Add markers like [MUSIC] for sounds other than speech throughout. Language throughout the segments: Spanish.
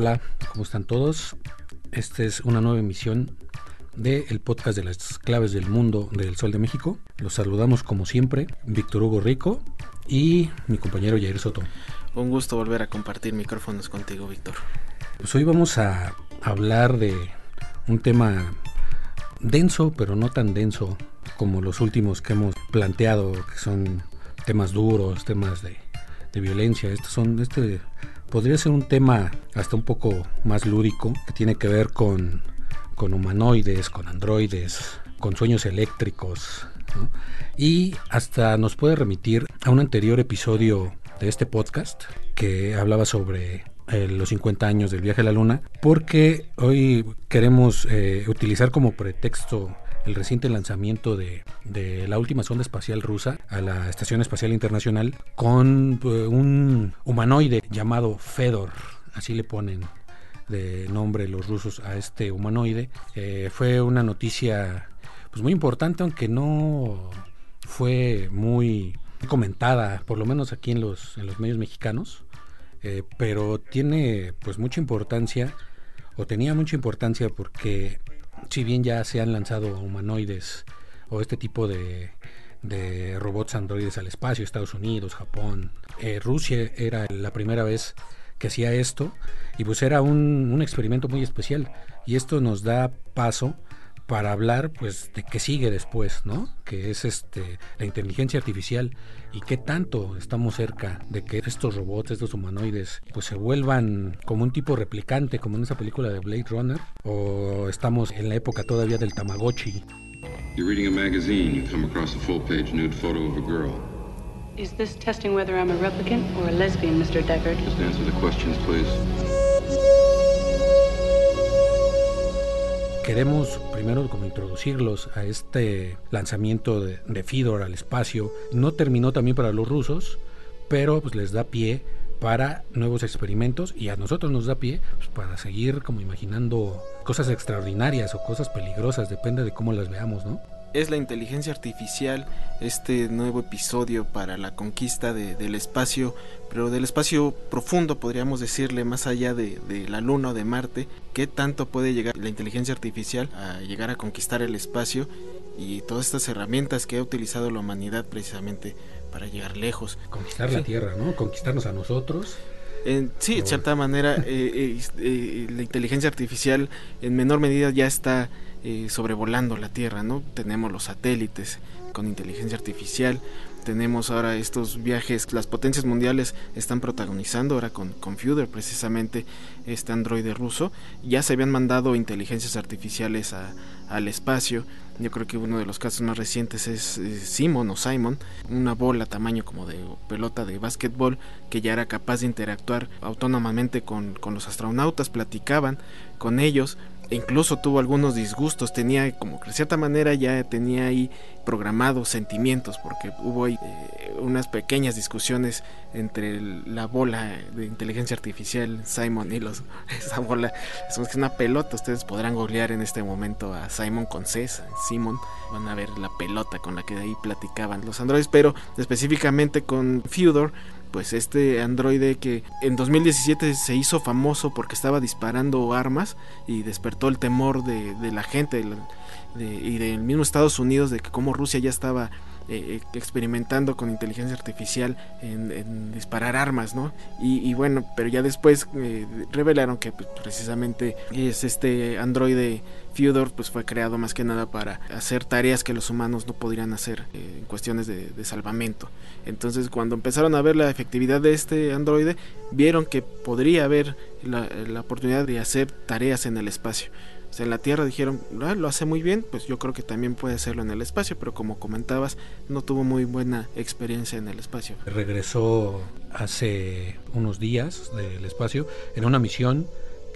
Hola, ¿cómo están todos? Esta es una nueva emisión del podcast de las claves del mundo del Sol de México. Los saludamos como siempre, Víctor Hugo Rico y mi compañero Jair Soto. Un gusto volver a compartir micrófonos contigo, Víctor. Pues hoy vamos a hablar de un tema denso, pero no tan denso como los últimos que hemos planteado, que son temas duros, temas de, de violencia. Estos son, este podría ser un tema hasta un poco más lúdico, que tiene que ver con, con humanoides, con androides, con sueños eléctricos. Y hasta nos puede remitir a un anterior episodio de este podcast que hablaba sobre eh, los 50 años del viaje a la luna, porque hoy queremos eh, utilizar como pretexto el reciente lanzamiento de, de, la última sonda espacial rusa a la Estación Espacial Internacional con uh, un humanoide llamado Fedor, así le ponen de nombre los rusos a este humanoide. Eh, fue una noticia pues muy importante, aunque no fue muy comentada, por lo menos aquí en los, en los medios mexicanos, eh, pero tiene pues mucha importancia, o tenía mucha importancia porque si bien ya se han lanzado humanoides o este tipo de, de robots androides al espacio, Estados Unidos, Japón, eh, Rusia era la primera vez que hacía esto y pues era un, un, experimento muy especial. Y esto nos da paso para hablar pues de qué sigue después, ¿no? Que es este la inteligencia artificial y qué tanto estamos cerca de que estos robots, estos humanoides, pues se vuelvan como un tipo replicante, como en esa película de Blade Runner, o estamos en la época todavía del Tamagotchi. You're reading a magazine, you come across a full-page nude photo of a girl. Is this testing whether I'm a replicant or a lesbian, Mr. Deckard? Just answer the questions, please. Queremos primero como introducirlos a este lanzamiento de, Fidor al espacio. No terminó también para los rusos, pero pues les da pie para nuevos experimentos y a nosotros nos da pie pues, para seguir como imaginando cosas extraordinarias o cosas peligrosas, depende de cómo las veamos, ¿no? Es la inteligencia artificial, este nuevo episodio para la conquista de, del espacio, pero del espacio profundo, podríamos decirle, más allá de, de, la Luna o de Marte, qué tanto puede llegar la inteligencia artificial a llegar a conquistar el espacio y todas estas herramientas que ha utilizado la humanidad precisamente para llegar lejos. Conquistar sí. la Tierra, ¿no? Conquistarnos a nosotros. En, sí, de cierta manera, eh, eh, eh, la inteligencia artificial en menor medida ya está eh, sobrevolando la Tierra, ¿no? Tenemos los satélites con inteligencia artificial, tenemos ahora estos viajes, las potencias mundiales están protagonizando ahora con Confuder precisamente este androide ruso, ya se habían mandado inteligencias artificiales al espacio, yo creo que uno de los casos más recientes es, es Simon o Simon, una bola tamaño como de pelota de básquetbol que ya era capaz de interactuar autónomamente con, con los astronautas, platicaban con ellos, incluso tuvo algunos disgustos, tenía como que de cierta manera ya tenía ahí programados sentimientos, porque hubo ahí eh, unas pequeñas discusiones entre la bola de inteligencia artificial Simon y los [LAUGHS] esa bola es una pelota, ustedes podrán googlear en este momento a Simon con C, Simon, van a ver la pelota con la que de ahí platicaban los androides, pero específicamente con Feudor pues este androide que en 2017 se hizo famoso porque estaba disparando armas y despertó el temor de, la gente y del mismo Estados Unidos de que como Rusia ya estaba eh, experimentando con inteligencia artificial en, disparar armas, ¿no? Y, bueno, pero ya después eh, revelaron que pues, precisamente es este androide Fyodor pues fue creado más que nada para hacer tareas que los humanos no podrían hacer eh, en cuestiones de, salvamento. Entonces cuando empezaron a ver la efectividad de este androide, vieron que podría haber la oportunidad de hacer tareas en el espacio en la Tierra dijeron, ah, lo hace muy bien, pues yo creo que también puede hacerlo en el espacio, pero como comentabas, no tuvo muy buena experiencia en el espacio. Regresó hace unos días del espacio en una misión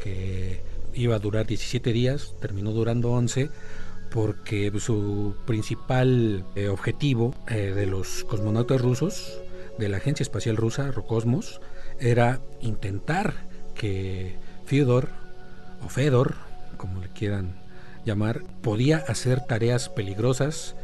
que iba a durar 17 días, terminó durando 11 porque su principal eh, objetivo eh, de los cosmonautas rusos de la Agencia Espacial Rusa, Rocosmos, era intentar que Fyodor o Fedor como le quieran llamar, podía hacer tareas peligrosas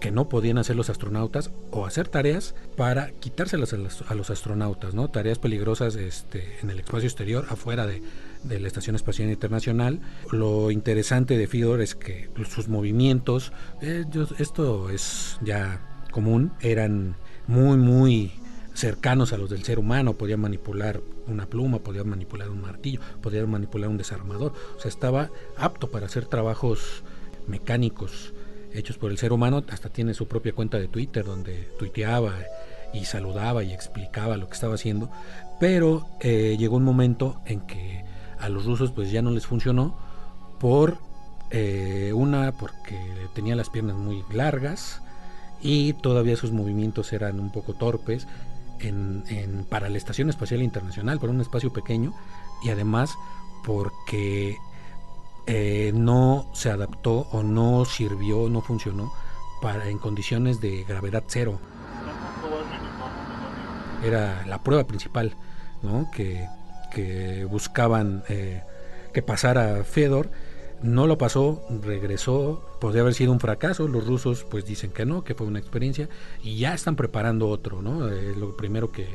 que no podían hacer los astronautas o hacer tareas para quitárselas a los, astronautas, ¿no? Tareas peligrosas este, en el espacio exterior, afuera de, la Estación Espacial Internacional. Lo interesante de Fidor es que sus movimientos, eh, esto es ya común, eran muy, muy cercanos a los del ser humano, podía manipular una pluma, podía manipular un martillo, podía manipular un desarmador, o sea, estaba apto para hacer trabajos mecánicos hechos por el ser humano, hasta tiene su propia cuenta de Twitter donde tuiteaba y saludaba y explicaba lo que estaba haciendo, pero eh, llegó un momento en que a los rusos pues ya no les funcionó por eh, una porque tenía las piernas muy largas y todavía sus movimientos eran un poco torpes en, para la Estación Espacial Internacional, para un espacio pequeño, y además porque eh, no se adaptó o no sirvió, no funcionó para en condiciones de gravedad cero. Era la prueba principal ¿no? que, que buscaban eh, que pasara Fedor no lo pasó, regresó, podría haber sido un fracaso, los rusos pues dicen que no, que fue una experiencia y ya están preparando otro, ¿no? Eh, lo primero que,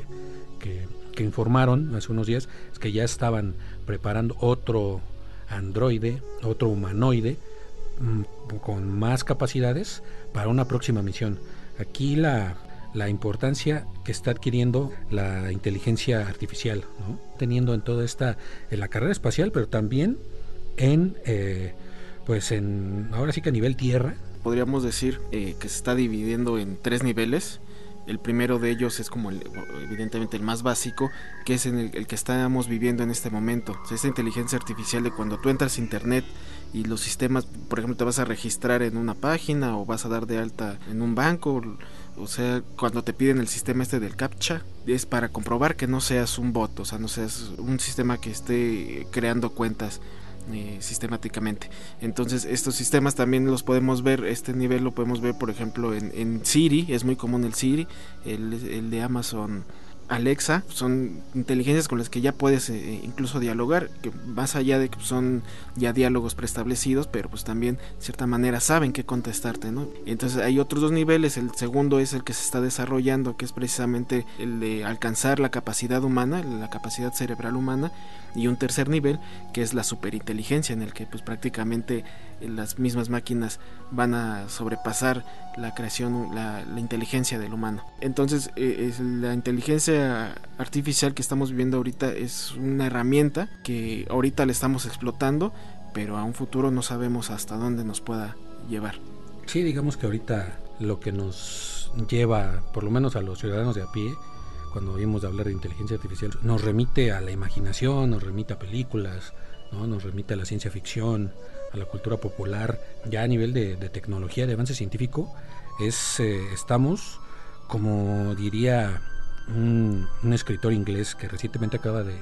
que, informaron hace unos días es que ya estaban preparando otro androide, otro humanoide mm, con más capacidades para una próxima misión. Aquí la, la importancia que está adquiriendo la inteligencia artificial, ¿no? teniendo en toda esta, en la carrera espacial, pero también en, eh, pues en, ahora sí que a nivel tierra. Podríamos decir eh, que se está dividiendo en tres niveles. El primero de ellos es como evidentemente el más básico, que es en el, que estamos viviendo en este momento. esa inteligencia artificial de cuando tú entras a internet y los sistemas, por ejemplo, te vas a registrar en una página o vas a dar de alta en un banco, o sea, cuando te piden el sistema este del CAPTCHA, es para comprobar que no seas un bot, o sea, no seas un sistema que esté creando cuentas eh, sistemáticamente. Entonces estos sistemas también los podemos ver, este nivel lo podemos ver por ejemplo en, Siri, es muy común el Siri, el de Amazon Alexa son inteligencias con las que ya puedes eh, incluso dialogar, que más allá de que son ya diálogos preestablecidos, pero pues también de cierta manera saben qué contestarte, ¿no? Entonces hay otros dos niveles, el segundo es el que se está desarrollando, que es precisamente el de alcanzar la capacidad humana, la capacidad cerebral humana, y un tercer nivel que es la superinteligencia, en el que pues prácticamente las mismas máquinas van a sobrepasar la creación, la, inteligencia del humano. Entonces, eh, es la inteligencia artificial que estamos viviendo ahorita es una herramienta que ahorita la estamos explotando, pero a un futuro no sabemos hasta dónde nos pueda llevar. Sí, digamos que ahorita lo que nos lleva, por lo menos a los ciudadanos de a pie, cuando oímos hablar de inteligencia artificial, nos remite a la imaginación, nos remite a películas, ¿no? nos remite a la ciencia ficción, a la cultura popular, ya a nivel de, tecnología, de avance científico, es eh, estamos, como diría un, escritor inglés que recientemente acaba de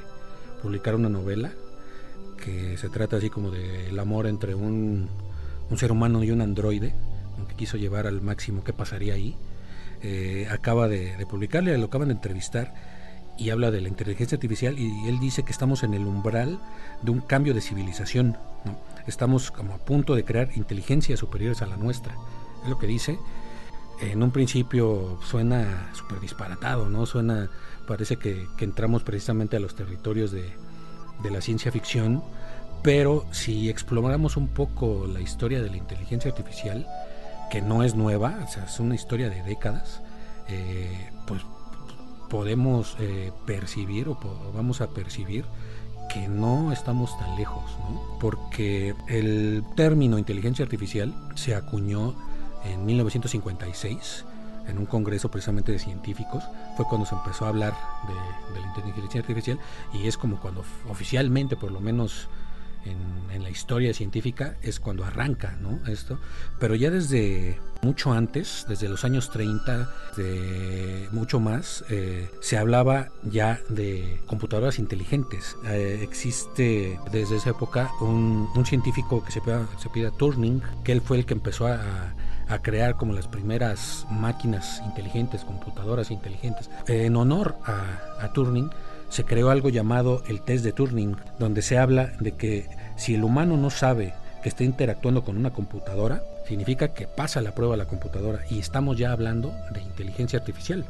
publicar una novela, que se trata así como del amor entre un, un ser humano y un androide, que quiso llevar al máximo qué pasaría ahí. Eh, acaba de, de publicarle, lo acaban de entrevistar y habla de la inteligencia artificial y él dice que estamos en el umbral de un cambio de civilización. ¿no? Estamos como a punto de crear inteligencias superiores a la nuestra. Es lo que dice. En un principio suena súper disparatado, ¿no? Suena, parece que, entramos precisamente a los territorios de, de la ciencia ficción, pero si exploramos un poco la historia de la inteligencia artificial, que no es nueva, o sea, es una historia de décadas, eh, pues podemos eh, percibir o vamos a percibir que no estamos tan lejos, ¿no? porque el término inteligencia artificial se acuñó en 1956 en un congreso precisamente de científicos, fue cuando se empezó a hablar de, de la inteligencia artificial y es como cuando oficialmente, por lo menos en, en, la historia científica es cuando arranca ¿no? esto, pero ya desde mucho antes, desde los años 30, de mucho más, eh, se hablaba ya de computadoras inteligentes. Eh, existe desde esa época un, un científico que se pide, se pide Turing, que él fue el que empezó a, a crear como las primeras máquinas inteligentes, computadoras inteligentes. En honor a, a Turing, se creó algo llamado el test de Turing, donde se habla de que si el humano no sabe que está interactuando con una computadora, significa que pasa la prueba a la computadora y estamos ya hablando de inteligencia artificial.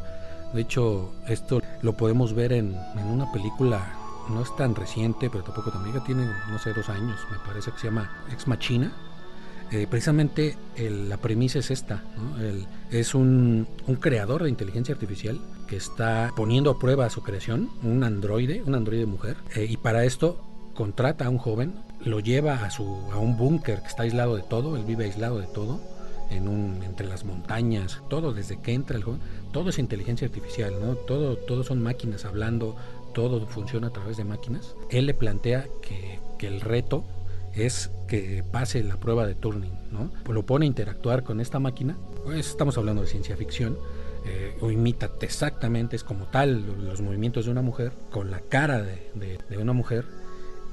De hecho, esto lo podemos ver en, en una película, no es tan reciente, pero tampoco también tiene, no sé, dos años, me parece que se llama Ex Machina. Eh, precisamente la premisa es esta, es un, creador de inteligencia artificial que está poniendo a prueba su creación, un androide, un androide mujer, eh, y para esto contrata a un joven, lo lleva a, su, a un búnker que está aislado de todo, él vive aislado de todo, en un, entre las montañas, todo desde que entra el joven, todo es inteligencia artificial, todo, todo son máquinas hablando, todo funciona a través de máquinas. Él le plantea que el reto es que pase la prueba de Turing, ¿no? Lo pone a interactuar con esta máquina, pues estamos hablando de ciencia ficción, eh, o imita exactamente, es como tal, los movimientos de una mujer, con la cara de, de, una mujer,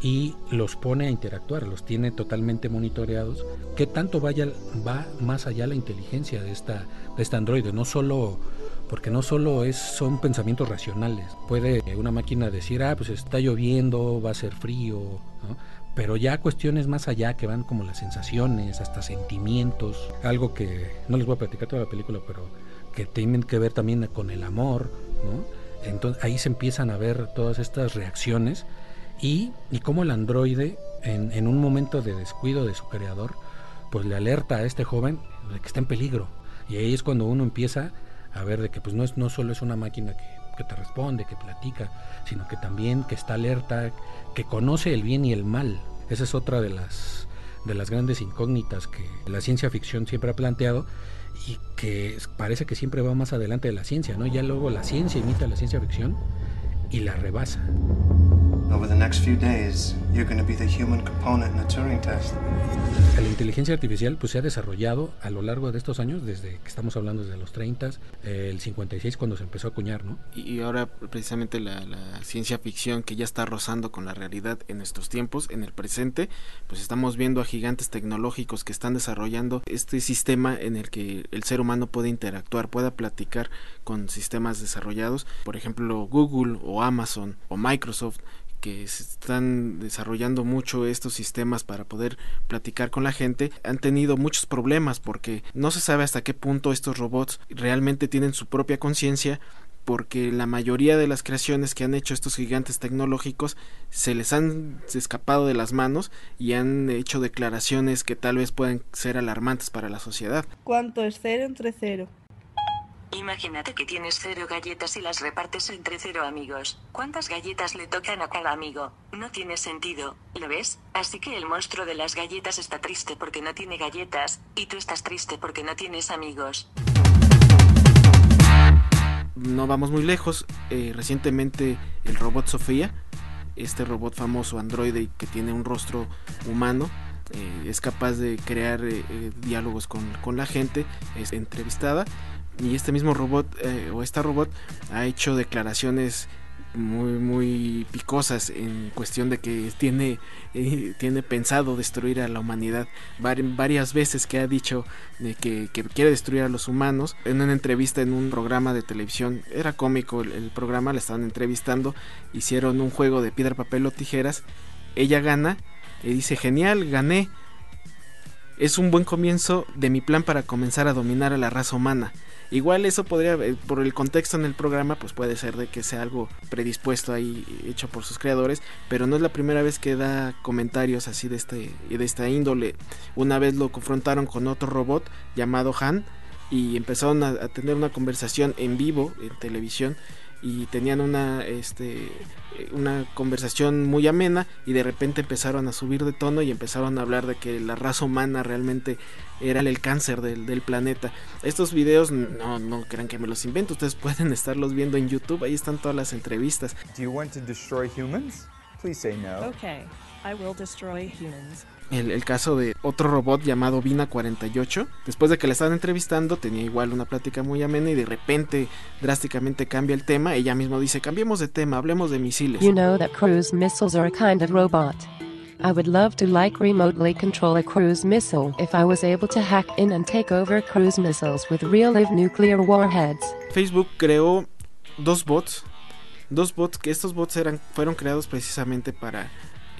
y los pone a interactuar, los tiene totalmente monitoreados. ¿Qué tanto vaya, va más allá la inteligencia de esta, de esta androide? No solo porque no solo es, son pensamientos racionales. Puede una máquina decir, ah, pues está lloviendo, va a ser frío, ¿no? Pero ya cuestiones más allá que van como las sensaciones, hasta sentimientos, algo que no les voy a platicar toda la película, pero que tienen que ver también con el amor, ¿no? Entonces ahí se empiezan a ver todas estas reacciones y, y cómo el androide en, en, un momento de descuido de su creador, pues le alerta a este joven de que está en peligro. Y ahí es cuando uno empieza a ver de que pues no, es, no solo es una máquina que, que te responde, que platica, sino que también que está alerta, que conoce el bien y el mal. Esa es otra de las, de las grandes incógnitas que la ciencia ficción siempre ha planteado y que parece que siempre va más adelante de la ciencia, ¿no? Ya luego la ciencia imita la ciencia ficción y la rebasa. Over the next few days, you're going to be the human component in a Turing test. La inteligencia artificial pues, se ha desarrollado a lo largo de estos años, desde que estamos hablando desde los 30, eh, el 56 cuando se empezó a acuñar, ¿no? Y ahora precisamente la, la, ciencia ficción que ya está rozando con la realidad en nuestros tiempos, en el presente, pues estamos viendo a gigantes tecnológicos que están desarrollando este sistema en el que el ser humano puede interactuar, pueda platicar con sistemas desarrollados, por ejemplo Google o Amazon o Microsoft que se están desarrollando mucho estos sistemas para poder platicar con la gente han tenido muchos problemas porque no se sabe hasta qué punto estos robots realmente tienen su propia conciencia porque la mayoría de las creaciones que han hecho estos gigantes tecnológicos se les han escapado de las manos y han hecho declaraciones que tal vez puedan ser alarmantes para la sociedad. ¿Cuánto es cero entre cero? Imagínate que tienes cero galletas y las repartes entre cero amigos. ¿Cuántas galletas le tocan a cada amigo? No tiene sentido, ¿lo ves? Así que el monstruo de las galletas está triste porque no tiene galletas, y tú estás triste porque no tienes amigos. No vamos muy lejos. Eh, recientemente el robot Sofía, este robot famoso androide que tiene un rostro humano, eh, es capaz de crear eh, diálogos con, con la gente, es entrevistada y este mismo robot eh, o esta robot ha hecho declaraciones muy muy picosas en cuestión de que tiene eh, tiene pensado destruir a la humanidad. Varias veces que ha dicho de que, quiere destruir a los humanos. En una entrevista en un programa de televisión era cómico el, el programa la estaban entrevistando hicieron un juego de piedra papel o tijeras ella gana y dice genial gané. Es un buen comienzo de mi plan para comenzar a dominar a la raza humana. Igual eso podría, eh, por el contexto en el programa, pues puede ser de que sea algo predispuesto ahí, hecho por sus creadores, pero no es la primera vez que da comentarios así de, este, de esta índole. Una vez lo confrontaron con otro robot llamado Han y empezaron a, a tener una conversación en vivo en televisión y tenían una este una conversación muy amena y de repente empezaron a subir de tono y empezaron a hablar de que la raza humana realmente era el cáncer del, del planeta. Estos videos no, no crean que me los invento, ustedes [LAUGHS] pueden estarlos viendo en YouTube, ahí están todas las entrevistas. Do you want to destroy humans? Please say no. Okay, I will destroy humans el, caso de otro robot llamado Vina 48. Después de que la estaban entrevistando, tenía igual una plática muy amena y de repente drásticamente cambia el tema. Ella misma dice, cambiemos de tema, hablemos de misiles. You know that cruise missiles are a kind of robot. I would love to like remotely control a cruise missile if I was able to hack in and take over cruise missiles with real live nuclear warheads. Facebook creó dos bots, dos bots que estos bots eran fueron creados precisamente para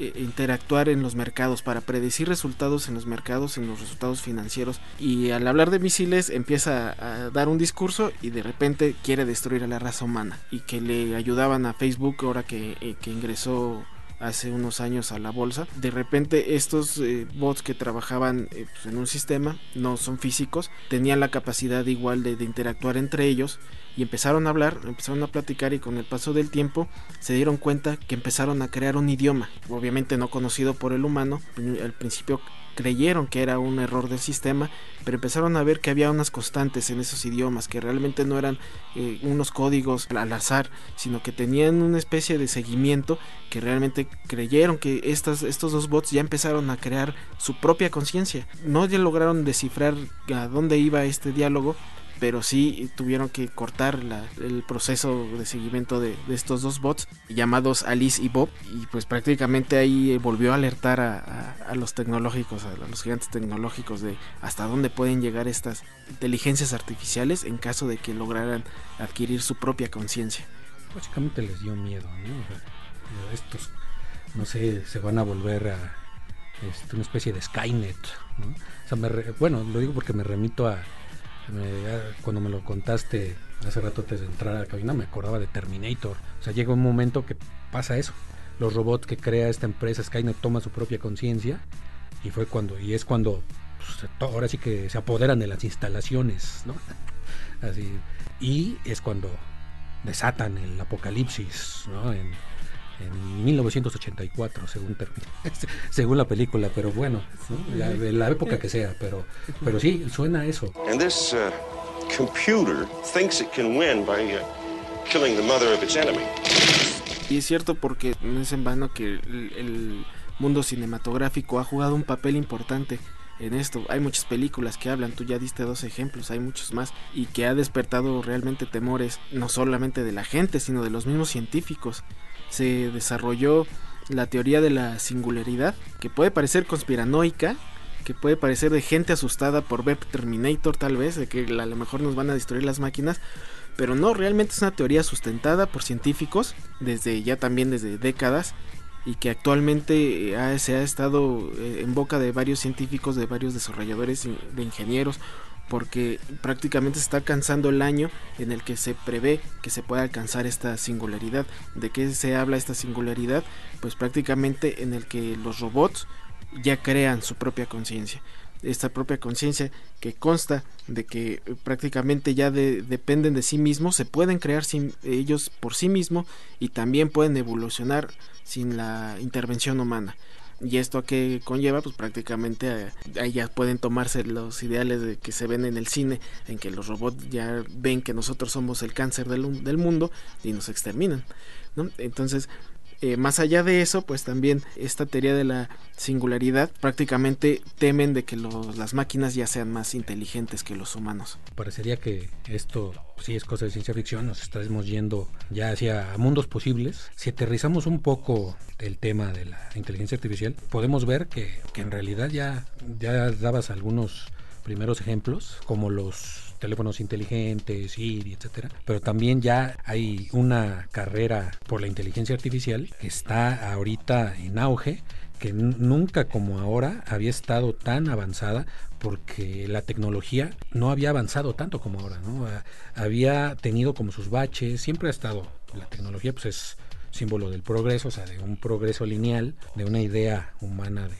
interactuar en los mercados, para predecir resultados en los mercados, en los resultados financieros. Y al hablar de misiles empieza a dar un discurso y de repente quiere destruir a la raza humana. Y que le ayudaban a Facebook ahora que, eh, que ingresó hace unos años a la bolsa. De repente estos eh, bots que trabajaban pues, en un sistema, no son físicos, tenían la capacidad igual de interactuar entre ellos y empezaron a hablar, empezaron a platicar y con el paso del tiempo se dieron cuenta que empezaron a crear un idioma, obviamente no conocido por el humano, al principio creyeron que era un error del sistema, pero empezaron a ver que había unas constantes en esos idiomas, que realmente no eran eh, unos códigos al azar, sino que tenían una especie de seguimiento que realmente creyeron que estas, estos dos bots ya empezaron a crear su propia conciencia. No ya lograron descifrar a dónde iba este diálogo, pero sí tuvieron que cortar el proceso de seguimiento de, estos dos bots llamados Alice y Bob y pues prácticamente ahí volvió a alertar a, los tecnológicos, a los gigantes tecnológicos de hasta dónde pueden llegar estas inteligencias artificiales en caso de que lograran adquirir su propia conciencia. Básicamente les dio miedo, ¿no? estos, no sé, se van a volver a este, una especie de Skynet, ¿no? bueno, lo digo porque me remito a cuando me lo contaste hace rato antes de entrar a la cabina, me acordaba de Terminator. O sea, llega un momento que pasa eso. Los robots que crea esta empresa Skynet toma su propia conciencia y fue cuando y es cuando pues, ahora sí que se apoderan de las instalaciones, ¿no? [LAUGHS] Así y es cuando desatan el apocalipsis, ¿no? En 1984, según [LAUGHS] según la película, pero bueno, la, la época que sea, pero pero sí suena eso. And this uh, computer thinks it can win by uh, killing the mother of its enemy. Y es cierto porque no es en vano que el, el mundo cinematográfico ha jugado un papel importante en esto. Hay muchas películas que hablan, tú ya diste dos ejemplos, hay muchos más, y que ha despertado realmente temores, no solamente de la gente, sino de los mismos científicos se desarrolló la teoría de la singularidad, que puede parecer conspiranoica, que puede parecer de gente asustada por ver Terminator tal vez, de que a lo mejor nos van a destruir las máquinas, pero no, realmente es una teoría sustentada por científicos desde ya también desde décadas y que actualmente eh, se ha estado eh, en boca de varios científicos, de varios desarrolladores, de ingenieros, porque prácticamente se está alcanzando el año en el que se prevé que se pueda alcanzar esta singularidad. ¿De qué se habla esta singularidad? Pues prácticamente en el que los robots ya crean su propia conciencia. Esta propia conciencia que consta de que prácticamente ya dependen de sí mismos, se pueden crear sin, ellos por sí mismos y también pueden evolucionar sin la intervención humana. ¿Y esto a qué conlleva? Pues prácticamente eh, ahí ya pueden tomarse los ideales de que se ven en el cine, en que los robots ya ven que nosotros somos el cáncer del, mundo y nos exterminan. Entonces, Eh, más allá de eso, pues también esta teoría de la singularidad prácticamente temen de que las máquinas ya sean más inteligentes que los humanos. Parecería que esto sí es cosa de ciencia ficción, nos estamos yendo ya hacia mundos posibles. Si aterrizamos un poco el tema de la inteligencia artificial, podemos ver que, que en realidad ya, ya dabas algunos primeros ejemplos, como los teléfonos inteligentes, Siri, etcétera, pero también ya hay una carrera por la inteligencia artificial que está ahorita en auge que nunca como ahora había estado tan avanzada porque la tecnología no había avanzado tanto como ahora, ¿no? Había tenido como sus baches, siempre ha estado, la tecnología pues es símbolo del progreso, o sea, de un progreso lineal, de una idea humana de,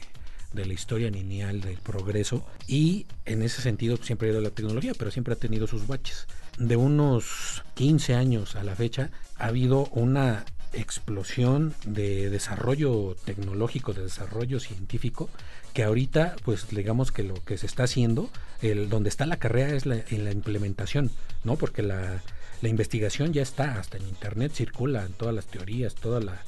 de la historia lineal del progreso y en ese sentido siempre ha ido la tecnología, pero siempre ha tenido sus baches. De unos 15 años a la fecha ha habido una explosión de desarrollo tecnológico, de desarrollo científico, que ahorita, pues digamos que lo que se está haciendo, el, donde está la carrera es la, en la implementación, ¿no? Porque la, la investigación ya está, hasta en internet circulan todas las teorías, toda la,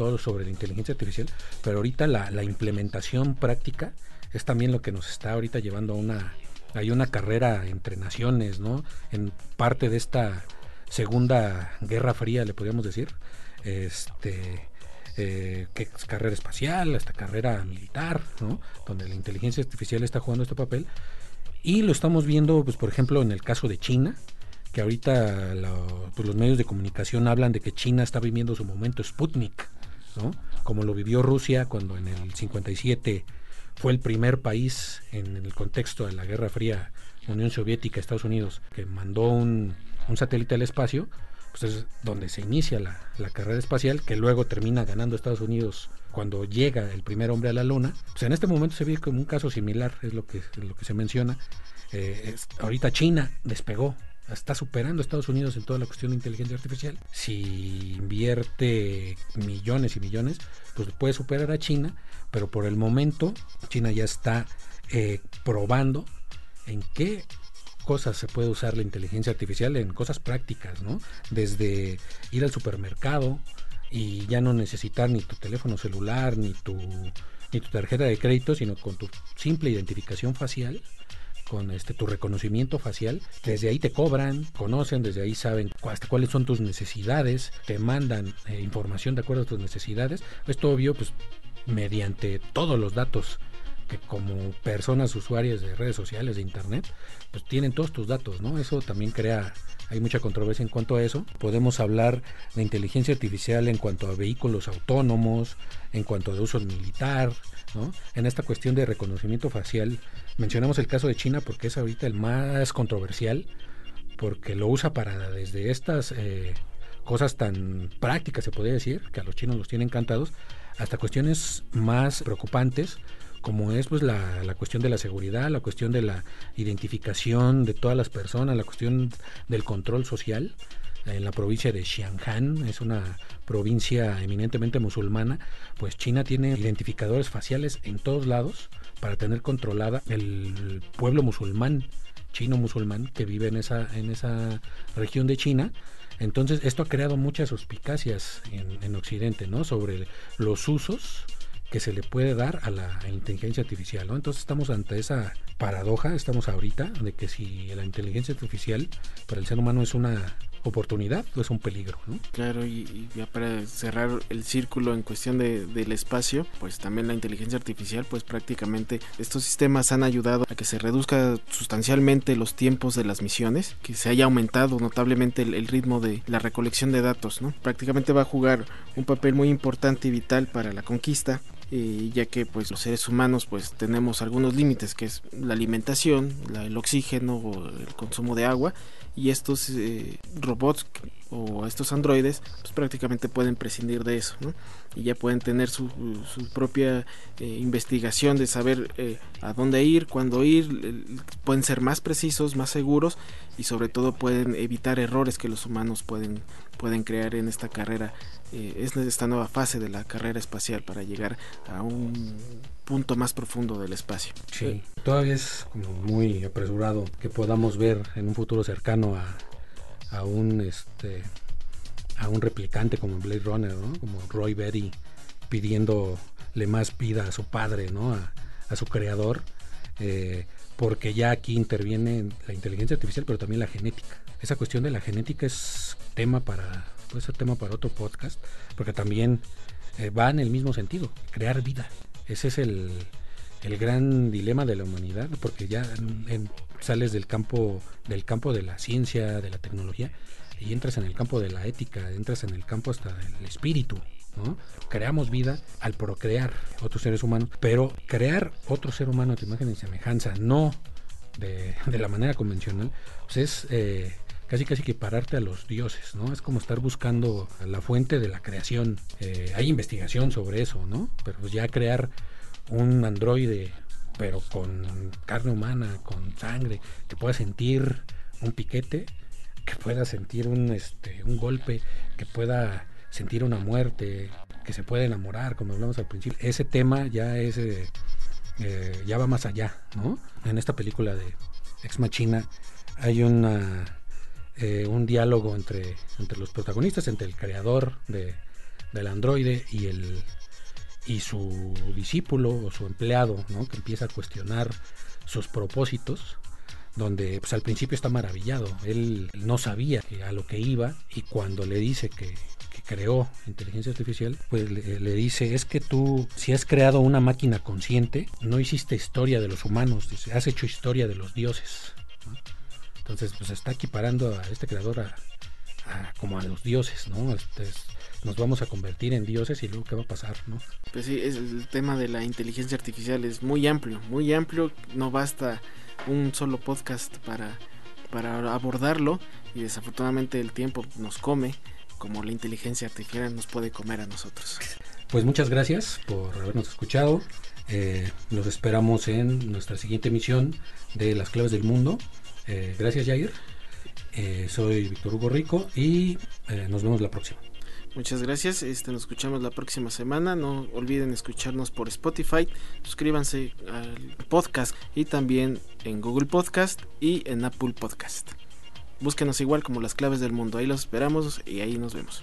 todo sobre la inteligencia artificial, pero ahorita la, implementación práctica es también lo que nos está ahorita llevando a una, hay una carrera entre naciones, ¿no? En parte de esta segunda guerra fría, le podríamos decir, este, eh, que es carrera espacial, hasta carrera militar, ¿no? Donde la inteligencia artificial está jugando este papel. Y lo estamos viendo, pues, por ejemplo, en el caso de China, que ahorita pues, los medios de comunicación hablan de que China está viviendo su momento Sputnik, como lo vivió Rusia cuando en el 57 fue el primer país en el contexto de la Guerra Fría, Unión Soviética, Estados Unidos, que mandó un, satélite al espacio, pues es donde se inicia la, carrera espacial, que luego termina ganando Estados Unidos cuando llega el primer hombre a la Luna. En este momento se ve como un caso similar, es lo que, lo que se menciona. Eh, ahorita China despegó está superando a Estados Unidos en toda la cuestión de inteligencia artificial. Si invierte millones y millones, pues puede superar a China, pero por el momento China ya está eh, probando en qué cosas se puede usar la inteligencia artificial en cosas prácticas, ¿no? Desde ir al supermercado y ya no necesitar ni tu teléfono celular, ni tu, ni tu tarjeta de crédito, sino con tu simple identificación facial con este tu reconocimiento facial, desde ahí te cobran, conocen, desde ahí saben hasta cuáles son tus necesidades, te mandan eh, información de acuerdo a tus necesidades. Esto obvio pues mediante todos los datos que como personas usuarias de redes sociales, de internet, pues tienen todos tus datos, ¿no? Eso también crea, hay mucha controversia en cuanto a eso. Podemos hablar de inteligencia artificial en cuanto a vehículos autónomos, en cuanto a uso militar, ¿no? En esta cuestión de reconocimiento facial, mencionamos el caso de China porque es ahorita el más controversial, porque lo usa para desde estas eh, cosas tan prácticas, se podría decir, que a los chinos los tienen encantados, hasta cuestiones más preocupantes como es pues la, la, cuestión de la seguridad, la cuestión de la identificación de todas las personas, la cuestión del control social. En la provincia de Xianhan, es una provincia eminentemente musulmana, pues China tiene identificadores faciales en todos lados para tener controlada el pueblo musulmán, chino musulmán, que vive en esa, en esa región de China. Entonces, esto ha creado muchas suspicacias en, en Occidente, ¿no? Sobre los usos que se le puede dar a la inteligencia artificial, ¿no? Entonces estamos ante esa paradoja, estamos ahorita de que si la inteligencia artificial para el ser humano es una oportunidad o es un peligro, ¿no? Claro, y, ya para cerrar el círculo en cuestión de, del espacio, pues también la inteligencia artificial, pues prácticamente estos sistemas han ayudado a que se reduzca sustancialmente los tiempos de las misiones, que se haya aumentado notablemente el, el ritmo de la recolección de datos, ¿no? Prácticamente va a jugar un papel muy importante y vital para la conquista eh, ya que pues los seres humanos pues tenemos algunos límites que es la alimentación, el oxígeno o el consumo de agua y estos eh, robots o estos androides pues prácticamente pueden prescindir de eso y ya pueden tener su, su propia eh, investigación de saber a dónde ir, cuándo ir, pueden ser más precisos, más seguros y sobre todo pueden evitar errores que los humanos pueden, pueden crear en esta carrera eh, es esta nueva fase de la carrera espacial para llegar a un punto más profundo del espacio. Sí, todavía es como muy apresurado que podamos ver en un futuro cercano a, un este a un replicante como Blade Runner, ¿no? Como Roy Betty pidiéndole más vida a su padre, ¿no? A, a su creador. Eh, porque ya aquí interviene la inteligencia artificial, pero también la genética. Esa cuestión de la genética es tema para, puede tema para otro podcast, porque también eh, va en el mismo sentido, crear vida. Ese es el, el gran dilema de la humanidad, porque ya sales del campo, del campo de la ciencia, de la tecnología, y entras en el campo de la ética, entras en el campo hasta del espíritu, ¿no? Creamos vida al procrear otros seres humanos, pero crear otro ser humano a tu imagen y semejanza, no de, la manera convencional, pues es eh, casi casi que pararte a los dioses, ¿no? Es como estar buscando la fuente de la creación. Eh, hay investigación sobre eso, ¿no? Pero pues ya crear un androide, pero con carne humana, con sangre, que pueda sentir un piquete, que pueda sentir un, este, un golpe, que pueda sentir una muerte, que se pueda enamorar, como hablamos al principio. Ese tema ya es, eh, eh, ya va más allá, ¿no? En esta película de Ex Machina hay una, eh, un diálogo entre, entre los protagonistas, entre el creador de, del androide y el y su discípulo o su empleado, ¿no? que empieza a cuestionar sus propósitos, donde pues, al principio está maravillado, él no sabía a lo que iba y cuando le dice que, creó inteligencia artificial, pues le, dice, es que tú, si has creado una máquina consciente, no hiciste historia de los humanos, has hecho historia de los dioses. Entonces, pues está equiparando a este creador a, como a los dioses, ¿no? Este nos vamos a convertir en dioses y luego qué va a pasar, ¿no? Pues sí, es el tema de la inteligencia artificial es muy amplio, muy amplio, no basta un solo podcast para, para abordarlo y desafortunadamente el tiempo nos come como la inteligencia artificial nos puede comer a nosotros. Pues muchas gracias por habernos escuchado. Eh, los esperamos en nuestra siguiente emisión de Las Claves del Mundo. Eh, gracias, Jair. Eh, soy Víctor Hugo Rico y eh, nos vemos la próxima. Muchas gracias, este, nos escuchamos la próxima semana. No olviden escucharnos por Spotify, suscríbanse al podcast y también en Google Podcast y en Apple Podcast. Búsquenos igual como las claves del mundo, ahí los esperamos y ahí nos vemos.